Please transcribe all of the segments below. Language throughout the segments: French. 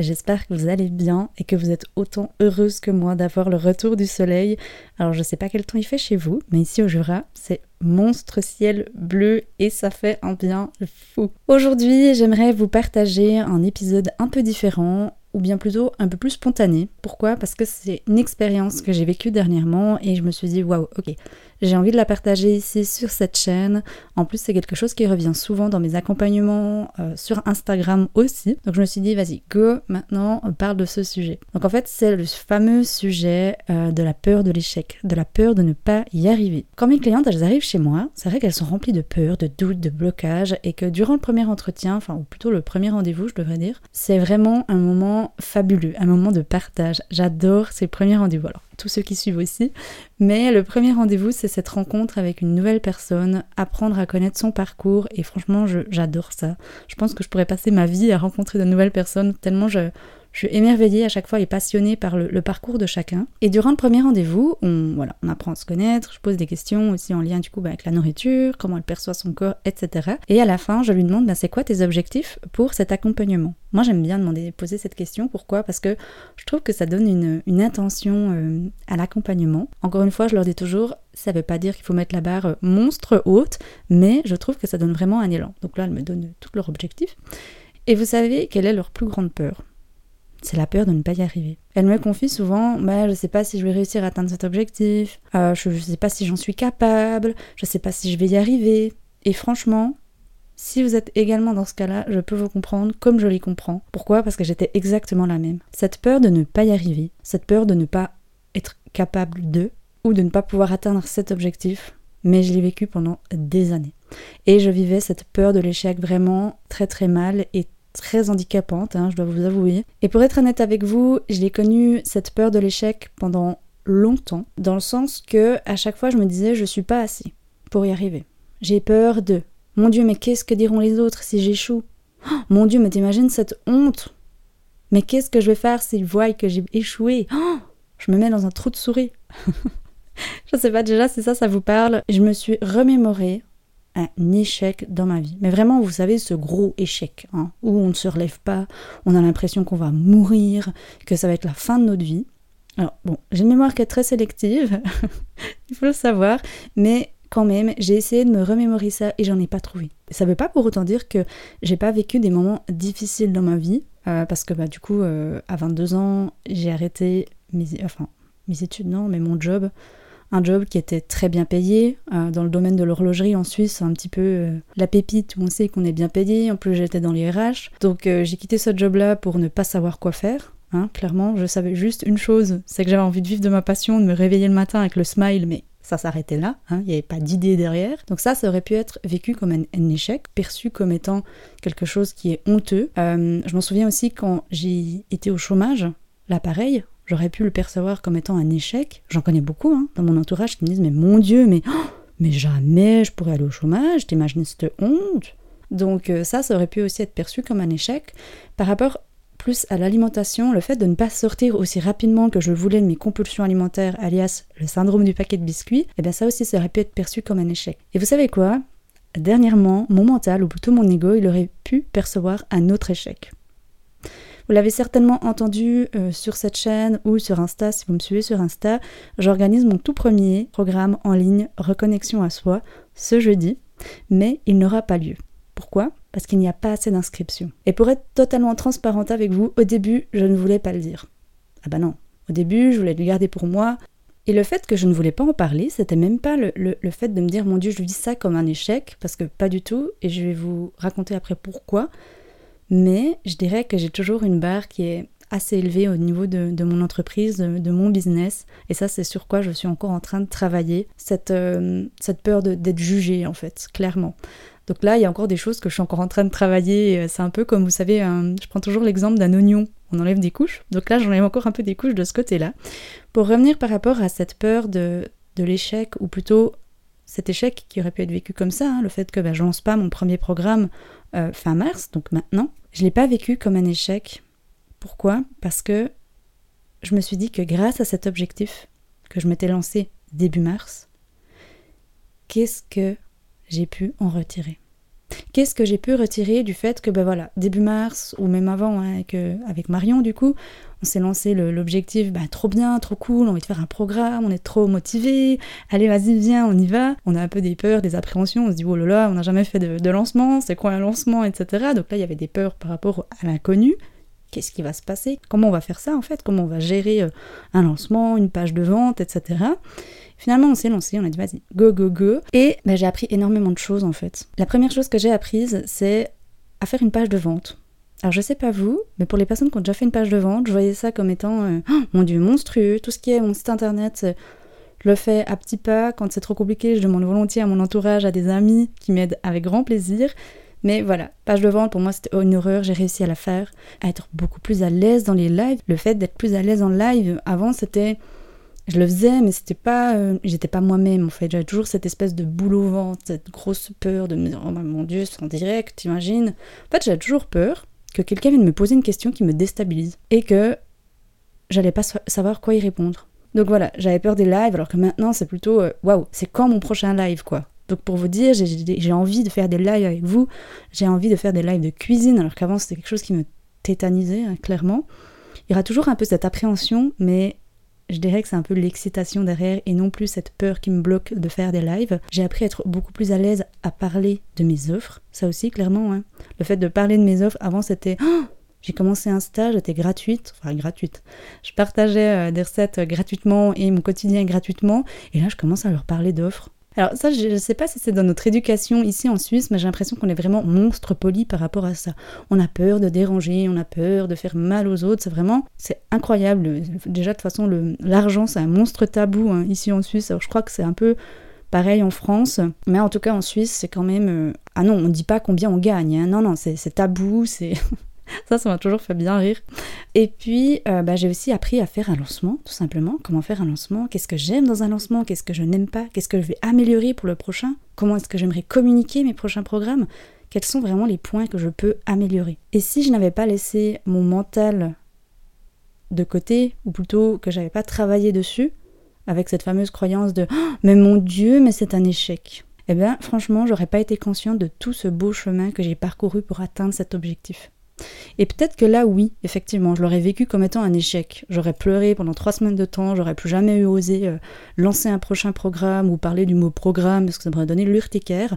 J'espère que vous allez bien et que vous êtes autant heureuse que moi d'avoir le retour du soleil. Alors je sais pas quel temps il fait chez vous, mais ici au Jura, c'est monstre ciel bleu et ça fait un bien fou. Aujourd'hui, j'aimerais vous partager un épisode un peu différent ou bien plutôt un peu plus spontané. Pourquoi? Parce que c'est une expérience que j'ai vécue dernièrement et je me suis dit waouh, ok, j'ai envie de la partager ici sur cette chaîne. En plus, c'est quelque chose qui revient souvent dans mes accompagnements euh, sur Instagram aussi. Donc je me suis dit vas-y, go, maintenant on parle de ce sujet. Donc en fait, c'est le fameux sujet euh, de la peur de l'échec, de la peur de ne pas y arriver. Quand mes clientes elles arrivent chez moi, c'est vrai qu'elles sont remplies de peur, de doutes, de blocages et que durant le premier entretien, enfin ou plutôt le premier rendez-vous, je devrais dire, c'est vraiment un moment fabuleux, un moment de partage. J'adore ces premiers rendez-vous. Alors, tous ceux qui suivent aussi. Mais le premier rendez-vous, c'est cette rencontre avec une nouvelle personne, apprendre à connaître son parcours. Et franchement, j'adore ça. Je pense que je pourrais passer ma vie à rencontrer de nouvelles personnes tellement je, je suis émerveillée à chaque fois et passionnée par le, parcours de chacun. Et durant le premier rendez-vous, on, voilà, apprend à se connaître, je pose des questions aussi en lien du coup bah, avec la nourriture, comment elle perçoit son corps, etc. Et à la fin, je lui demande bah, c'est quoi tes objectifs pour cet accompagnement? Moi j'aime bien demander, poser cette question. Pourquoi? Parce que je trouve que ça donne une, intention euh, à l'accompagnement. Encore une fois, je leur dis toujours, ça veut pas dire qu'il faut mettre la barre monstre haute, mais je trouve que ça donne vraiment un élan. Donc là, elles me donnent tous leurs objectifs. Et vous savez quelle est leur plus grande peur? C'est la peur de ne pas y arriver. Elle me confie souvent bah, je sais pas si je vais réussir à atteindre cet objectif, euh, je, ne sais pas si j'en suis capable, je sais pas si je vais y arriver. Et franchement, si vous êtes également dans ce cas-là, je peux vous comprendre comme je les comprends. Pourquoi? Parce que j'étais exactement la même. Cette peur de ne pas y arriver, cette peur de ne pas être capable de, ou de ne pas pouvoir atteindre cet objectif, mais je l'ai vécu pendant des années. Et je vivais cette peur de l'échec vraiment très très mal et très handicapante, hein, je dois vous avouer. Et pour être honnête avec vous, je l'ai connu cette peur de l'échec pendant longtemps, dans le sens que à chaque fois je me disais je suis pas assez pour y arriver. J'ai peur de mon Dieu, mais qu'est-ce que diront les autres si j'échoue? Oh, Mon Dieu, mais t'imagines cette honte Mais qu'est-ce que je vais faire s'ils voient que j'ai échoué? Oh, Je me mets dans un trou de souris. je sais pas déjà si ça, ça vous parle. Je me suis remémoré un échec dans ma vie. Mais vraiment, vous savez, ce gros échec, hein, où on ne se relève pas, on a l'impression qu'on va mourir, que ça va être la fin de notre vie. Alors, bon, j'ai une mémoire qui est très sélective, il faut le savoir, mais quand même, j'ai essayé de me remémorer ça et j'en ai pas trouvé. Ça veut pas pour autant dire que j'ai pas vécu des moments difficiles dans ma vie, euh, parce que bah, du coup, euh, à 22 ans, j'ai arrêté mes, enfin, mes études, non, mais mon job un job qui était très bien payé. Euh, dans le domaine de l'horlogerie en Suisse, un petit peu euh, la pépite où on sait qu'on est bien payé. En plus, j'étais dans les RH. Donc, euh, j'ai quitté ce job-là pour ne pas savoir quoi faire. Hein, clairement, je savais juste une chose, c'est que j'avais envie de vivre de ma passion, de me réveiller le matin avec le smile, mais ça s'arrêtait là, hein, il n'y avait pas d'idée derrière. Donc ça, ça aurait pu être vécu comme un, échec, perçu comme étant quelque chose qui est honteux. je m'en souviens aussi quand j'ai été au chômage, là pareil, J'aurais pu le percevoir comme étant un échec. J'en connais beaucoup hein, dans mon entourage qui me disent Mais mon Dieu, mais, oh, mais jamais je pourrais aller au chômage, t'imagines cette honte Donc, euh, ça, ça aurait pu aussi être perçu comme un échec. Par rapport plus à l'alimentation, le fait de ne pas sortir aussi rapidement que je voulais de mes compulsions alimentaires, alias le syndrome du paquet de biscuits, et eh bien ça aussi, ça aurait pu être perçu comme un échec. Et vous savez quoi? Dernièrement, mon mental, ou plutôt mon ego, il aurait pu percevoir un autre échec. Vous l'avez certainement entendu euh, sur cette chaîne ou sur Insta, si vous me suivez sur Insta, j'organise mon tout premier programme en ligne Reconnexion à soi ce jeudi, mais il n'aura pas lieu. Pourquoi? Parce qu'il n'y a pas assez d'inscriptions. Et pour être totalement transparente avec vous, au début, je ne voulais pas le dire. Ah bah non, au début, je voulais le garder pour moi. Et le fait que je ne voulais pas en parler, c'était même pas le, le, fait de me dire, mon Dieu, je dis ça comme un échec, parce que pas du tout, et je vais vous raconter après pourquoi. Mais je dirais que j'ai toujours une barre qui est assez élevée au niveau de, mon entreprise, de, mon business. Et ça, c'est sur quoi je suis encore en train de travailler. Cette, euh, cette peur d'être jugée, en fait, clairement. Donc là, il y a encore des choses que je suis encore en train de travailler. C'est un peu comme, vous savez, je prends toujours l'exemple d'un oignon. On enlève des couches. Donc là, j'enlève encore un peu des couches de ce côté-là. Pour revenir par rapport à cette peur de, de l'échec, ou plutôt cet échec qui aurait pu être vécu comme ça, hein, le fait que ben, je lance pas mon premier programme euh, fin mars, donc maintenant, je l'ai pas vécu comme un échec. Pourquoi? Parce que je me suis dit que grâce à cet objectif que je m'étais lancé début mars, qu'est-ce que j'ai pu en retirer? Qu'est-ce que j'ai pu retirer du fait que, ben voilà, début mars, ou même avant, hein, avec, avec Marion, du coup, on s'est lancé l'objectif, bah, trop bien, trop cool, on envie de faire un programme, on est trop motivé, allez vas-y viens, on y va. On a un peu des peurs, des appréhensions, on se dit oh là là, on n'a jamais fait de, lancement, c'est quoi un lancement, etc. Donc là il y avait des peurs par rapport à l'inconnu. Qu'est-ce qui va se passer Comment on va faire ça en fait Comment on va gérer euh, un lancement, une page de vente, etc. Finalement, on s'est lancé, on a dit vas-y, go, go, go. Et bah, j'ai appris énormément de choses en fait. La première chose que j'ai apprise, c'est à faire une page de vente. Alors je sais pas vous, mais pour les personnes qui ont déjà fait une page de vente, je voyais ça comme étant, euh, oh, mon dieu, monstrueux. Tout ce qui est mon site internet, euh, je le fais à petits pas. Quand c'est trop compliqué, je demande volontiers à mon entourage, à des amis qui m'aident avec grand plaisir. Mais voilà, page de vente, pour moi, c'était une horreur. J'ai réussi à la faire, à être beaucoup plus à l'aise dans les lives. Le fait d'être plus à l'aise en live, avant, c'était je le faisais, mais c'était pas, euh, j'étais pas moi-même en fait. J'avais toujours cette espèce de boule au ventre, cette grosse peur de me dire oh mon dieu, c'est en direct, t'imagines. En fait, j'avais toujours peur que quelqu'un vienne me poser une question qui me déstabilise et que j'allais pas savoir quoi y répondre. Donc voilà, j'avais peur des lives, alors que maintenant c'est plutôt euh, waouh, c'est quand mon prochain live quoi? Donc pour vous dire, j'ai envie de faire des lives avec vous, j'ai envie de faire des lives de cuisine, alors qu'avant c'était quelque chose qui me tétanisait, hein, clairement. Il y aura toujours un peu cette appréhension, mais je dirais que c'est un peu l'excitation derrière et non plus cette peur qui me bloque de faire des lives. J'ai appris à être beaucoup plus à l'aise à parler de mes offres. Ça aussi, clairement. Hein. Le fait de parler de mes offres, avant c'était... Oh j'ai commencé un stage, j'étais gratuite, enfin gratuite. Je partageais euh, des recettes gratuitement et mon quotidien gratuitement. Et là, je commence à leur parler d'offres. Alors ça, je ne sais pas si c'est dans notre éducation ici en Suisse, mais j'ai l'impression qu'on est vraiment monstre poli par rapport à ça. On a peur de déranger, on a peur de faire mal aux autres. C'est vraiment, c'est incroyable. Déjà de toute façon, l'argent, c'est un monstre tabou hein, ici en Suisse. Alors je crois que c'est un peu pareil en France, mais en tout cas en Suisse, c'est quand même... Euh, ah non, on ne dit pas combien on gagne. Hein. Non, non, c'est tabou, c'est... ça, ça m'a toujours fait bien rire. Et puis, euh, bah, j'ai aussi appris à faire un lancement, tout simplement. Comment faire un lancement? Qu'est-ce que j'aime dans un lancement? Qu'est-ce que je n'aime pas? Qu'est-ce que je vais améliorer pour le prochain? Comment est-ce que j'aimerais communiquer mes prochains programmes? Quels sont vraiment les points que je peux améliorer? Et si je n'avais pas laissé mon mental de côté, ou plutôt que j'avais pas travaillé dessus, avec cette fameuse croyance de oh, mais mon Dieu, mais c'est un échec. Eh bien, franchement, j'aurais pas été consciente de tout ce beau chemin que j'ai parcouru pour atteindre cet objectif. Et peut-être que là, oui, effectivement, je l'aurais vécu comme étant un échec. J'aurais pleuré pendant trois semaines de temps, j'aurais plus jamais eu osé euh, lancer un prochain programme ou parler du mot programme parce que ça m'aurait donné l'urticaire.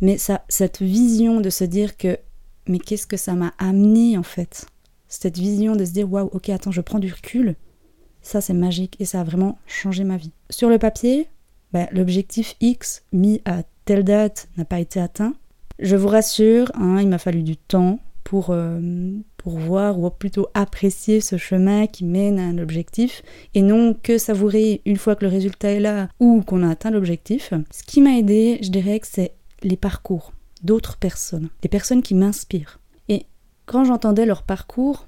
Mais ça, cette vision de se dire que, mais qu'est-ce que ça m'a amené en fait? Cette vision de se dire, waouh, ok, attends, je prends du recul. Ça, c'est magique et ça a vraiment changé ma vie. Sur le papier, bah, l'objectif X mis à telle date n'a pas été atteint. Je vous rassure, hein, il m'a fallu du temps, pour, euh, pour voir ou plutôt apprécier ce chemin qui mène à un objectif et non que savourer une fois que le résultat est là ou qu'on a atteint l'objectif. Ce qui m'a aidé, je dirais que c'est les parcours d'autres personnes, des personnes qui m'inspirent. Et quand j'entendais leur parcours,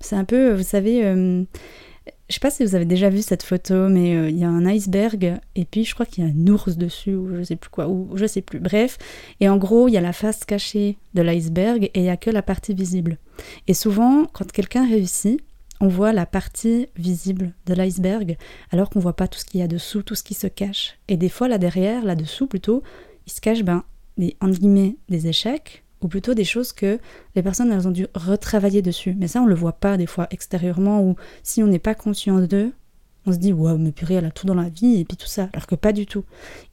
c'est un peu, vous savez, euh, je sais pas si vous avez déjà vu cette photo, mais euh, il y a un iceberg et puis je crois qu'il y a un ours dessus ou je sais plus quoi, ou je sais plus. Bref, et en gros, il y a la face cachée de l'iceberg et il y a que la partie visible. Et souvent, quand quelqu'un réussit, on voit la partie visible de l'iceberg alors qu'on voit pas tout ce qu'il y a dessous, tout ce qui se cache. Et des fois là derrière, là dessous plutôt, il se cache ben des entre guillemets des échecs ou plutôt des choses que les personnes elles ont dû retravailler dessus. Mais ça, on le voit pas des fois extérieurement, ou si on n'est pas conscient d'eux, on se dit waouh, mais purée, elle a tout dans la vie et puis tout ça, alors que pas du tout.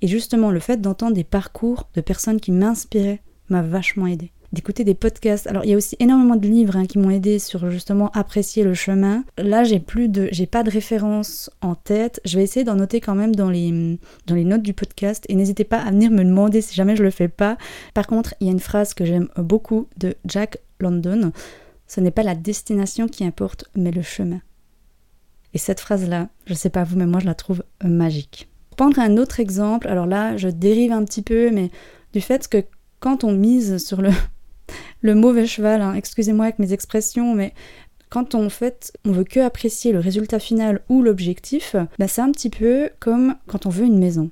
Et justement, le fait d'entendre des parcours de personnes qui m'inspiraient m'a vachement aidé d'écouter des podcasts. Alors il y a aussi énormément de livres hein, qui m'ont aidé sur justement apprécier le chemin. Là j'ai plus de, j'ai pas de référence en tête. Je vais essayer d'en noter quand même dans les dans les notes du podcast et n'hésitez pas à venir me demander si jamais je le fais pas. Par contre il y a une phrase que j'aime beaucoup de Jack London. Ce n'est pas la destination qui importe, mais le chemin. Et cette phrase-là, je sais pas vous, mais moi je la trouve magique. Pour prendre un autre exemple, alors là je dérive un petit peu, mais du fait que quand on mise sur le, le mauvais cheval, hein, excusez-moi avec mes expressions, mais quand on fait, on veut que apprécier le résultat final ou l'objectif, bah c'est un petit peu comme quand on veut une maison.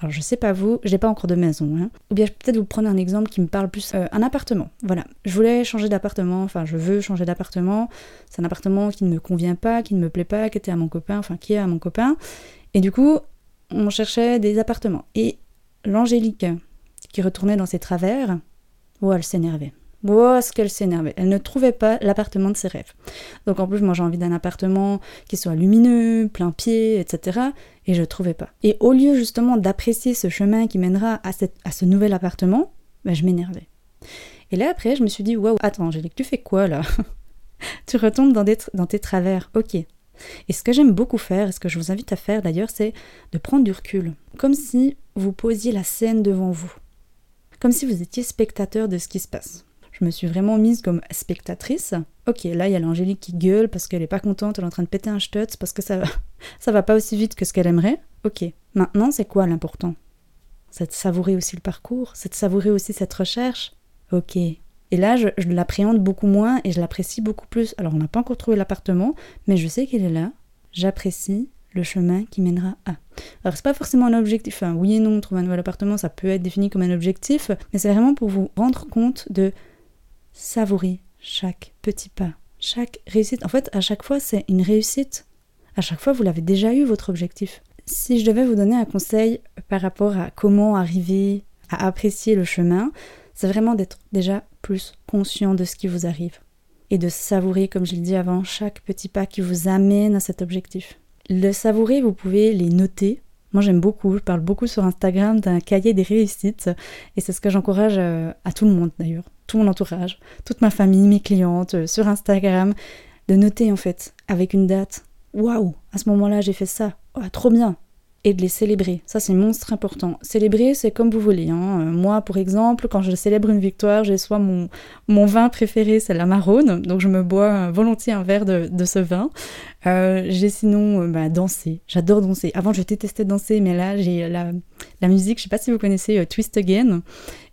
Alors je sais pas vous, j'ai pas encore de maison. Hein. Ou bien peut-être vous prendre un exemple qui me parle plus. Euh, un appartement. Voilà. Je voulais changer d'appartement, enfin je veux changer d'appartement. C'est un appartement qui ne me convient pas, qui ne me plaît pas, qui était à mon copain, enfin qui est à mon copain. Et du coup, on cherchait des appartements. Et l'Angélique, qui retournait dans ses travers, oh elle s'énervait. Oh, ce qu'elle s'énervait? Elle ne trouvait pas l'appartement de ses rêves. Donc en plus, moi j'ai envie d'un appartement qui soit lumineux, plein pied, etc. Et je ne trouvais pas. Et au lieu justement d'apprécier ce chemin qui mènera à, à ce nouvel appartement, ben, je m'énervais. Et là après, je me suis dit, waouh, attends Angélique, tu fais quoi là? Tu retombes dans, dans tes travers, ok. Et ce que j'aime beaucoup faire, et ce que je vous invite à faire d'ailleurs, c'est de prendre du recul. Comme si vous posiez la scène devant vous. Comme si vous étiez spectateur de ce qui se passe je me suis vraiment mise comme spectatrice. Ok, là il y a l'Angélique qui gueule parce qu'elle est pas contente, elle est en train de péter un stutz parce que ça va, ça va pas aussi vite que ce qu'elle aimerait. Ok, maintenant c'est quoi l'important? C'est de savourer aussi le parcours, c'est de savourer aussi cette recherche? Ok. Et là, je, je l'appréhende beaucoup moins et je l'apprécie beaucoup plus. Alors, on n'a pas encore trouvé l'appartement, mais je sais qu'elle est là. J'apprécie le chemin qui mènera à. Alors c'est pas forcément un objectif, enfin oui et non, trouver un nouvel appartement, ça peut être défini comme un objectif, mais c'est vraiment pour vous rendre compte de Savourez chaque petit pas, chaque réussite. En fait, à chaque fois, c'est une réussite. À chaque fois, vous l'avez déjà eu, votre objectif. Si je devais vous donner un conseil par rapport à comment arriver à apprécier le chemin, c'est vraiment d'être déjà plus conscient de ce qui vous arrive et de savourer, comme je l'ai dit avant, chaque petit pas qui vous amène à cet objectif. Le savourer, vous pouvez les noter. Moi, j'aime beaucoup, je parle beaucoup sur Instagram d'un cahier des réussites et c'est ce que j'encourage euh, à tout le monde d'ailleurs tout mon entourage, toute ma famille, mes clientes, euh, sur Instagram, de noter en fait avec une date. Waouh, à ce moment-là j'ai fait ça. Oh, trop bien. Et de les célébrer. Ça c'est monstre important. Célébrer c'est comme vous voulez. Hein. Euh, moi par exemple, quand je célèbre une victoire, j'ai soit mon, mon vin préféré, c'est la marronne, donc je me bois volontiers un verre de, ce vin. Euh, j'ai sinon bah, dansé. J'adore danser. Avant je détestais danser, mais là j'ai la, la musique, je sais pas si vous connaissez Twist Again,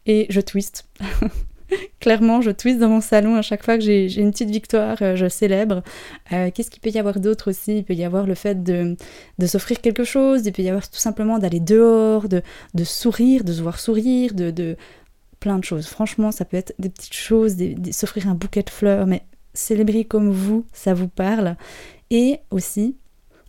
et je twist. Clairement, je twiste dans mon salon à chaque fois que j'ai une petite victoire, euh, je célèbre. Euh, qu'est-ce qu'il peut y avoir d'autre aussi? Il peut y avoir le fait de, s'offrir quelque chose, il peut y avoir tout simplement d'aller dehors, de, sourire, de se voir sourire, de, plein de choses. Franchement, ça peut être des petites choses, s'offrir un bouquet de fleurs, mais célébrer comme vous, ça vous parle. Et aussi,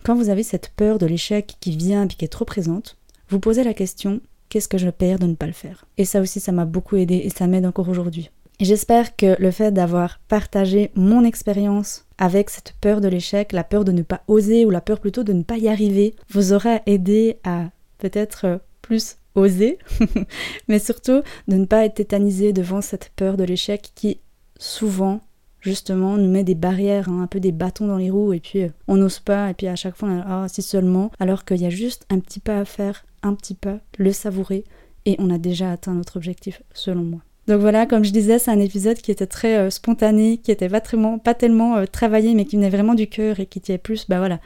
quand vous avez cette peur de l'échec qui vient et qui est trop présente, vous posez la question qu'est-ce que je perds de ne pas le faire Et ça aussi, ça m'a beaucoup aidé et ça m'aide encore aujourd'hui. J'espère que le fait d'avoir partagé mon expérience avec cette peur de l'échec, la peur de ne pas oser ou la peur plutôt de ne pas y arriver, vous aura aidé à peut-être plus oser, mais surtout de ne pas être tétanisé devant cette peur de l'échec qui souvent justement nous met des barrières, hein, un peu des bâtons dans les roues et puis euh, on n'ose pas et puis à chaque fois on a, ah si seulement alors qu'il y a juste un petit pas à faire un petit pas, le savourer, et on a déjà atteint notre objectif, selon moi. Donc voilà, comme je disais, c'est un épisode qui était très euh, spontané, qui était pas, pas tellement euh, travaillé, mais qui venait vraiment du cœur et qui était plus, bah voilà,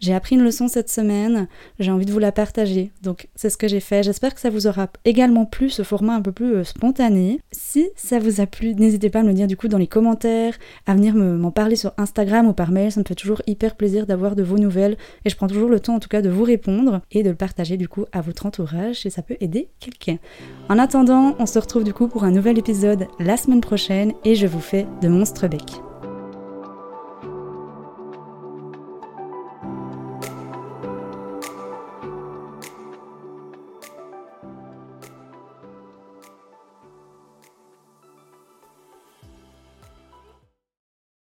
j'ai appris une leçon cette semaine, j'ai envie de vous la partager. Donc c'est ce que j'ai fait. J'espère que ça vous aura également plu ce format un peu plus euh, spontané. Si ça vous a plu, n'hésitez pas à me le dire du coup dans les commentaires, à venir m'en parler sur Instagram ou par mail. Ça me fait toujours hyper plaisir d'avoir de vos nouvelles et je prends toujours le temps en tout cas de vous répondre et de le partager du coup à votre entourage si ça peut aider quelqu'un. En attendant, on se retrouve du coup pour un nouvel épisode la semaine prochaine et je vous fais de monstres bec.